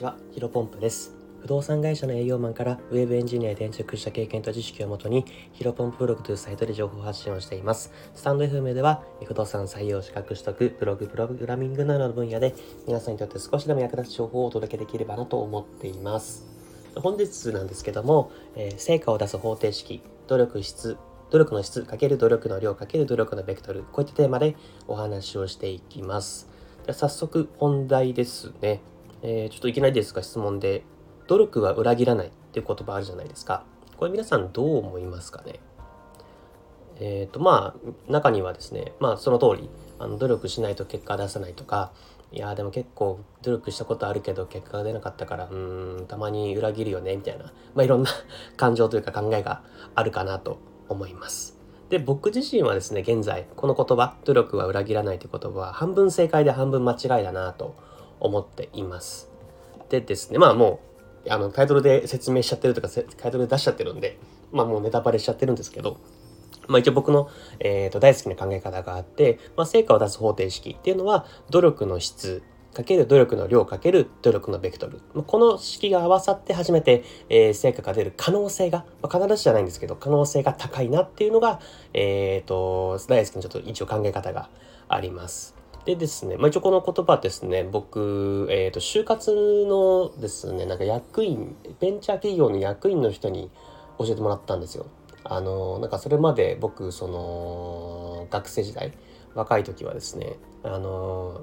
ちは、ヒロポンプです。不動産会社の営業マンからウェブエンジニアへ転職した経験と知識をもとにヒロポンプブログというサイトで情報発信をしています。スタンド FM では不動産採用資格取得、ブログ、プログラミングなどの分野で皆さんにとって少しでも役立つ情報をお届けできればなと思っています。本日なんですけども、えー、成果を出す方程式、努力質、努力の質×努力の量×努力のベクトル、こういったテーマでお話をしていきます。では早速本題ですね。えー、ちょっといきなりですが質問で、努力は裏切らないっていう言葉あるじゃないですか。これ皆さんどう思いますかね？えっ、ー、とまあ中にはですねまあその通りあの努力しないと結果出さないとかいやでも結構努力したことあるけど結果が出なかったからうんたまに裏切るよねみたいなまあいろんな感情というか考えがあるかなと思います。で僕自身はですね現在この言葉努力は裏切らないという言葉は半分正解で半分間違いだなと思っています。でですね、まあもう、あの、タイトルで説明しちゃってるとか、タイトルで出しちゃってるんで、まあもうネタバレしちゃってるんですけど、まあ一応僕の、えーと、大好きな考え方があって、まあ、成果を出す方程式っていうのは、努力の質、かける努力の量かける努力のベクトル。この式が合わさって初めて、えー、成果が出る可能性が、まあ、必ずじゃないんですけど、可能性が高いなっていうのが、えっ、ー、と、大好きなちょっと一応考え方があります。でですね、まあ、一応この言葉ですね、僕、えっ、ー、と、就活のですね、なんか役員、ベンチャー企業の役員の人に教えてもらったんですよ。あの、なんかそれまで僕、その、学生時代、若い時はですね、あの、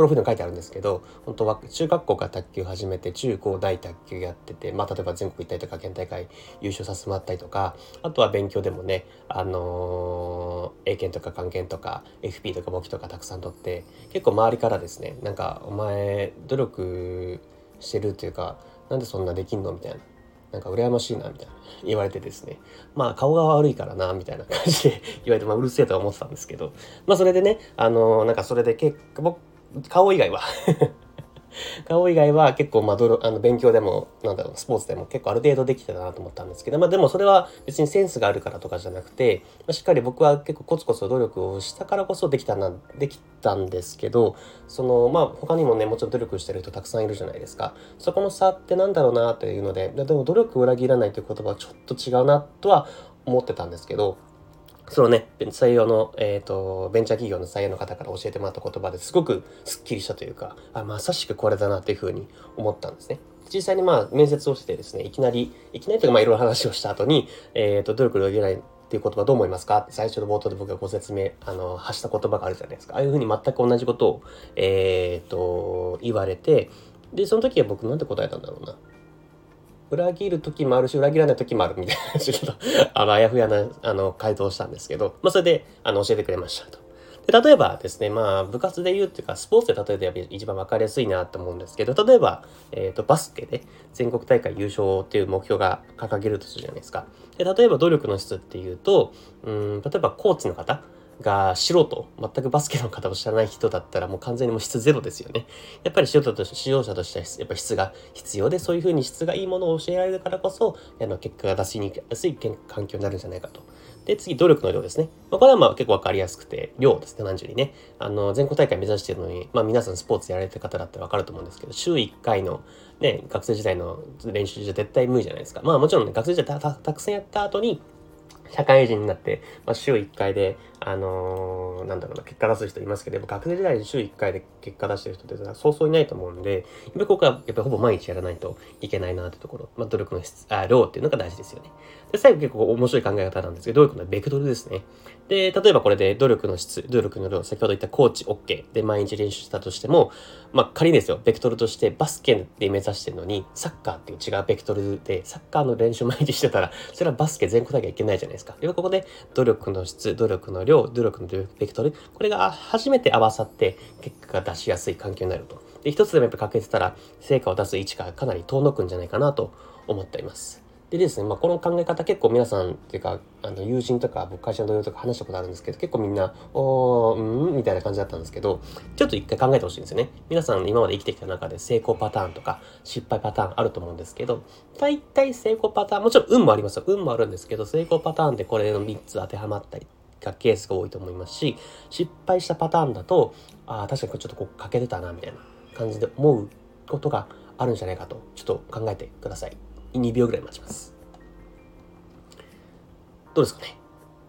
プロフィールに書いてあるんですけど本当は中学校から卓球始めて中高大卓球やってて、まあ、例えば全国行ったりとか県大会優勝させてもらったりとかあとは勉強でもねあのー、英検とか漢検とか FP とか簿記とかたくさん取って結構周りからですねなんかお前努力してるっていうかなんでそんなできんのみたいななんか羨ましいな、みたいな言われてですね。まあ顔が悪いからな、みたいな感じで言われて、まあうるせえとは思ってたんですけど、まあそれでね、あのー、なんかそれで結構、顔以外は。顔以外は結構まああの勉強でもなんだろうスポーツでも結構ある程度できてたなと思ったんですけどまあでもそれは別にセンスがあるからとかじゃなくて、まあ、しっかり僕は結構コツコツ努力をしたからこそできたなできたんですけどそのまあ他にもねもちろん努力してる人たくさんいるじゃないですか。そこの差ってなんだろうなというのででも努力を裏切らないという言葉はちょっと違うなとは思ってたんですけどそのね、採用の、えっ、ー、と、ベンチャー企業の採用の方から教えてもらった言葉ですごくスッキリしたというか、あ、まさしくこれだなっていうふうに思ったんですね。実際にまあ面接をしてですね、いきなり、いきなりというかまあいろいろ話をした後に、えっ、ー、と、努力を裏切ないっていう言葉どう思いますか？って最初の冒頭で僕がご説明、あの、発した言葉があるじゃないですか。ああいうふうに全く同じことを、えっ、ー、と、言われて、で、その時は僕なんて答えたんだろうな。裏切る時もあるし、裏切らない時もあるみたいな、ちょっと、あの、あやふやな、あの、回答したんですけど、まあ、それで、あの、教えてくれましたと。で、例えばですね、まあ、部活で言うっていうか、スポーツで例えて一番分かりやすいなと思うんですけど、例えば、えっ、ー、と、バスケで全国大会優勝っていう目標が掲げるとするじゃないですか。で、例えば努力の質っていうと、うん、例えばコーチの方、が素人、全くバスケの方を知らない人だったらもう完全にもう質ゼロですよね。やっぱり素人として、指導者としてはやっぱ質が必要で、そういうふうに質がいいものを教えられるからこそ、あの結果が出しにやすい環境になるんじゃないかと。で、次、努力の量ですね。まあ、これはまあ結構わかりやすくて、量ですね、何十にね。あの、全国大会目指してるのに、まあ皆さんスポーツやられてる方だったらわかると思うんですけど、週1回のね、学生時代の練習じゃ絶対無理じゃないですか。まあもちろんね、学生時代たくさんやった後に、社会人になって、まあ、週1回で、あのー、なんだろうな、結果出す人いますけど、学生時代に週1回で結果出してる人ってそうそういないと思うんで、やっぱりここはやっぱほぼ毎日やらないといけないなってところ、まあ、努力の質、あ、量っていうのが大事ですよね。で、最後結構面白い考え方なんですけど、努力のベクトルですね。で、例えばこれで努力の質、努力の量、先ほど言ったコーチ OK で毎日練習したとしても、まあ仮にですよ、ベクトルとしてバスケで目指してるのに、サッカーっていう違うベクトルで、サッカーの練習毎日してたら、それはバスケ全国大会いけないじゃないですか。では、ここで努力の質、努力の量、努力のベクトル、これが初めて合わさって結果が出しやすい環境になると。で、一つでもやっぱ欠けてたら、成果を出す位置がかなり遠のくんじゃないかなと思っています。でですね、まあ、この考え方結構皆さんっていうか、あの友人とか僕会社の同僚とか話したことあるんですけど、結構みんな、おー、うんみたいな感じだったんですけど、ちょっと一回考えてほしいんですよね。皆さん今まで生きてきた中で成功パターンとか失敗パターンあると思うんですけど、大体成功パターン、もちろん運もありますよ。運もあるんですけど、成功パターンでこれの3つ当てはまったりがケースが多いと思いますし、失敗したパターンだと、ああ、確かにこれちょっとこう欠けてたな、みたいな感じで思うことがあるんじゃないかと、ちょっと考えてください。2秒ぐらい待ちます。どうですかね？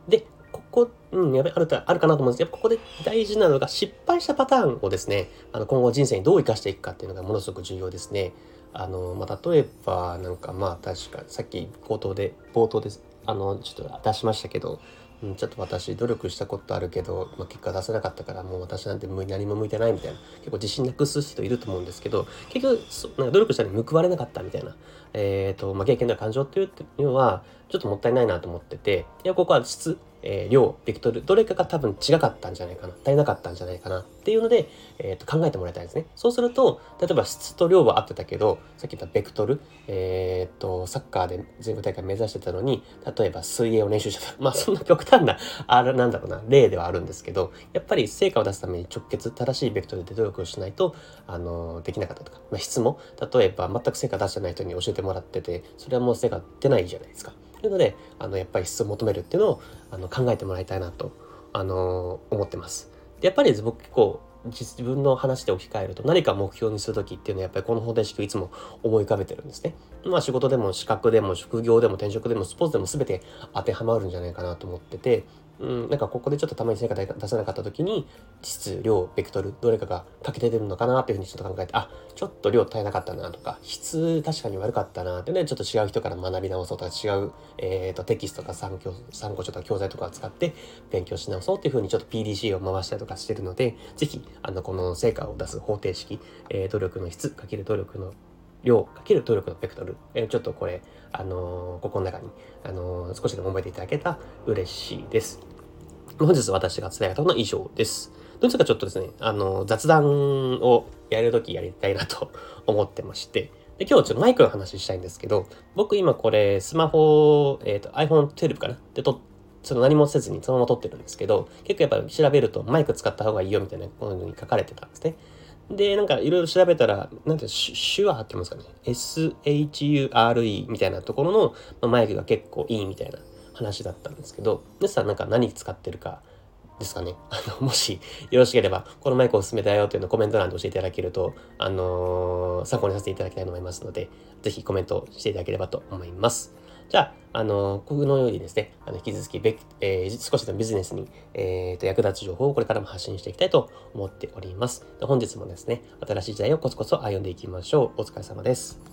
で、ここ、うん、やべ、あるあるかなと思うんですけど、ここで大事なのが失敗したパターンをですね、あの今後人生にどう生かしていくかっていうのがものすごく重要ですね。あの、まあ、例えば、なんかまあ確か、さっき冒頭で、冒頭です。あの、ちょっと出しましたけど、うん、ちょっと私努力したことあるけど、まあ、結果出せなかったからもう私なんて何も向いてないみたいな結構自信なくす人いると思うんですけど結局なんか努力したのに報われなかったみたいな、えーとまあ、経験の感情っていうのはちょっともったいないなと思ってていやここは質えー、量、ベクトル、どれかが多分違かったんじゃないかな、足りなかったんじゃないかなっていうので、えー、と考えてもらいたいですね。そうすると、例えば質と量は合ってたけど、さっき言ったベクトル、えっ、ー、と、サッカーで全国大会目指してたのに、例えば水泳を練習してた。まあそんな極端な、あれなんだろうな、例ではあるんですけど、やっぱり成果を出すために直結、正しいベクトルで努力をしないと、あの、できなかったとか、まあ、質も、例えば全く成果出してない人に教えててもらってて、それはもう成果出ないじゃないですか。というのであのやっぱり質を求めるっていうのをあの考えてもらいたいなと、あの思ってます。でやっぱり僕結構自分の話で置き換えると何か目標にする時っていうのはやっぱりこの方程式をいつも思い浮かべてるんですね。まあ仕事でも資格でも職業でも転職でもスポーツでも全て当てはまるんじゃないかなと思っててうん、なんかここでちょっとたまに成果出せなかった時に質量ベクトルどれかが欠けて出るのかなっていうふうにちょっと考えてあちょっと量足りなかったなとか質確かに悪かったなってねちょっと違う人から学び直そうとか違う、えーと、テキストとか参考参考書とか教材とかを使って勉強し直そうっていうふうにちょっと PDC を回したりとかしてるので是非あのこの成果を出す方程式、えー、努力の質かける努力の量かける努力のベクトル、えー、ちょっとこれ、あのー、ここの中に、あのー、少しでも覚えていただけたら嬉しいです。本日私が伝えたのは以上です。どうですかちょっとですね、あの、雑談をやるときやりたいなと思ってまして、で今日ちょっとマイクの話したいんですけど、僕今これスマホ、えっ、と iPhone12 かな？でとその何もせずにそのまま撮ってるんですけど、結構やっぱ調べるとマイク使った方がいいよみたいなこのように書かれてたんですね。で、なんかいろいろ調べたら、なんて、手話って言いますかね。SHURE みたいなところの、まマイクが結構いいみたいな話だったんですけど、皆さんなんか何使ってるかですかね。あの、もしよろしければ、このマイクおすすめだよというのをコメント欄で教えていただけると、あのー、参考にさせていただきたいと思いますので、ぜひコメントしていただければと思います。じゃあ、あのー、このようにですね、あの引き続きべ、えー、少しでもビジネスに、えー、と役立つ情報をこれからも発信していきたいと思っております。本日もですね、新しい時代をコツコツ歩んでいきましょう。お疲れ様です。